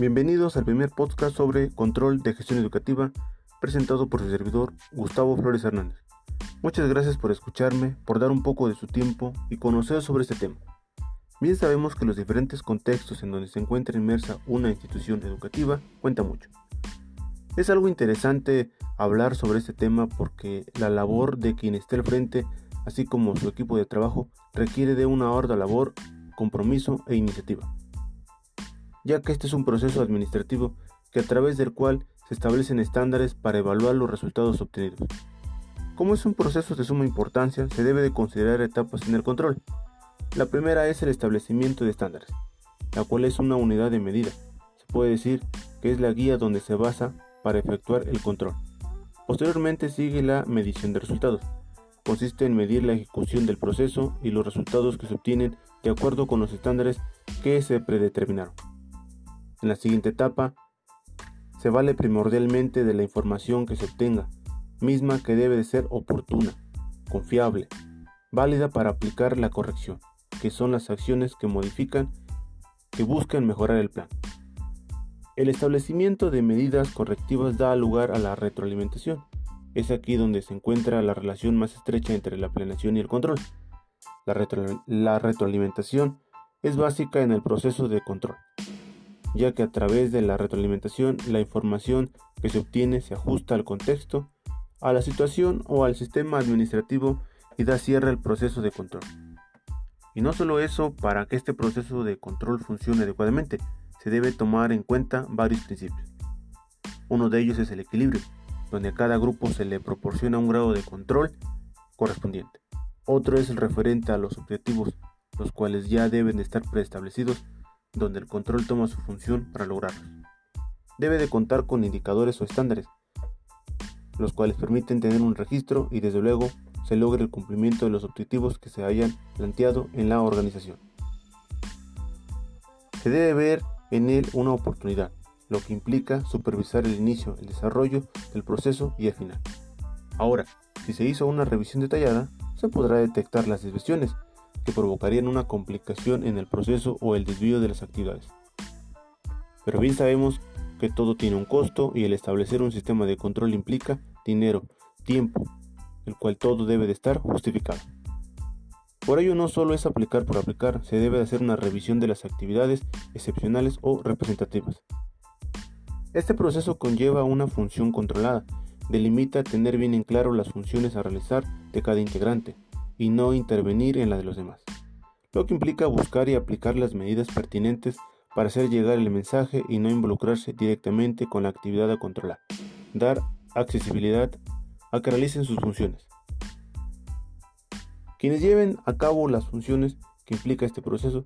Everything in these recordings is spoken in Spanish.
Bienvenidos al primer podcast sobre control de gestión educativa presentado por su servidor Gustavo Flores Hernández. Muchas gracias por escucharme, por dar un poco de su tiempo y conocer sobre este tema. Bien sabemos que los diferentes contextos en donde se encuentra inmersa una institución educativa cuenta mucho. Es algo interesante hablar sobre este tema porque la labor de quien esté al frente, así como su equipo de trabajo, requiere de una ardua labor, compromiso e iniciativa ya que este es un proceso administrativo que a través del cual se establecen estándares para evaluar los resultados obtenidos. Como es un proceso de suma importancia, se debe de considerar etapas en el control. La primera es el establecimiento de estándares, la cual es una unidad de medida. Se puede decir que es la guía donde se basa para efectuar el control. Posteriormente sigue la medición de resultados. Consiste en medir la ejecución del proceso y los resultados que se obtienen de acuerdo con los estándares que se predeterminaron. En la siguiente etapa, se vale primordialmente de la información que se obtenga, misma que debe de ser oportuna, confiable, válida para aplicar la corrección, que son las acciones que modifican, que buscan mejorar el plan. El establecimiento de medidas correctivas da lugar a la retroalimentación. Es aquí donde se encuentra la relación más estrecha entre la planeación y el control. La, la retroalimentación es básica en el proceso de control ya que a través de la retroalimentación la información que se obtiene se ajusta al contexto, a la situación o al sistema administrativo y da cierre al proceso de control. Y no solo eso, para que este proceso de control funcione adecuadamente, se debe tomar en cuenta varios principios. Uno de ellos es el equilibrio, donde a cada grupo se le proporciona un grado de control correspondiente. Otro es el referente a los objetivos, los cuales ya deben de estar preestablecidos donde el control toma su función para lograrlos. Debe de contar con indicadores o estándares, los cuales permiten tener un registro y desde luego se logre el cumplimiento de los objetivos que se hayan planteado en la organización. Se debe ver en él una oportunidad, lo que implica supervisar el inicio, el desarrollo del proceso y el final. Ahora, si se hizo una revisión detallada, se podrá detectar las desviaciones que provocarían una complicación en el proceso o el desvío de las actividades. Pero bien sabemos que todo tiene un costo y el establecer un sistema de control implica dinero, tiempo, el cual todo debe de estar justificado. Por ello no solo es aplicar por aplicar, se debe hacer una revisión de las actividades excepcionales o representativas. Este proceso conlleva una función controlada, delimita tener bien en claro las funciones a realizar de cada integrante, y no intervenir en la de los demás, lo que implica buscar y aplicar las medidas pertinentes para hacer llegar el mensaje y no involucrarse directamente con la actividad a controlar, dar accesibilidad a que realicen sus funciones. Quienes lleven a cabo las funciones que implica este proceso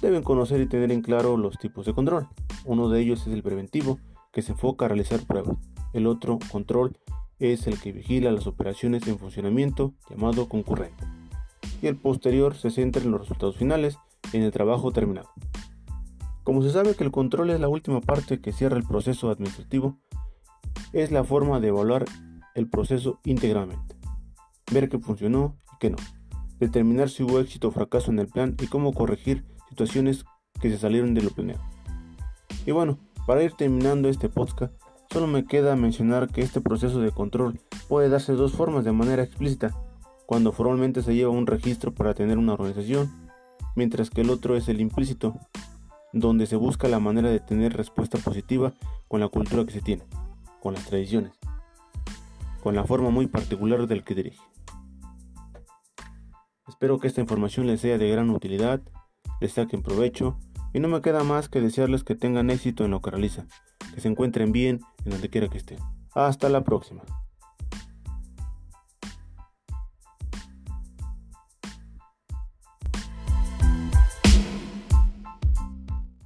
deben conocer y tener en claro los tipos de control. Uno de ellos es el preventivo, que se enfoca a realizar pruebas. El otro control es el que vigila las operaciones en funcionamiento, llamado concurrente y el posterior se centra en los resultados finales, en el trabajo terminado. Como se sabe que el control es la última parte que cierra el proceso administrativo, es la forma de evaluar el proceso íntegramente, ver qué funcionó y qué no, determinar si hubo éxito o fracaso en el plan y cómo corregir situaciones que se salieron de lo planeado. Y bueno, para ir terminando este podcast, solo me queda mencionar que este proceso de control puede darse de dos formas de manera explícita cuando formalmente se lleva un registro para tener una organización, mientras que el otro es el implícito, donde se busca la manera de tener respuesta positiva con la cultura que se tiene, con las tradiciones, con la forma muy particular del que dirige. Espero que esta información les sea de gran utilidad, les saquen provecho y no me queda más que desearles que tengan éxito en lo que realizan, que se encuentren bien en donde quiera que estén. Hasta la próxima.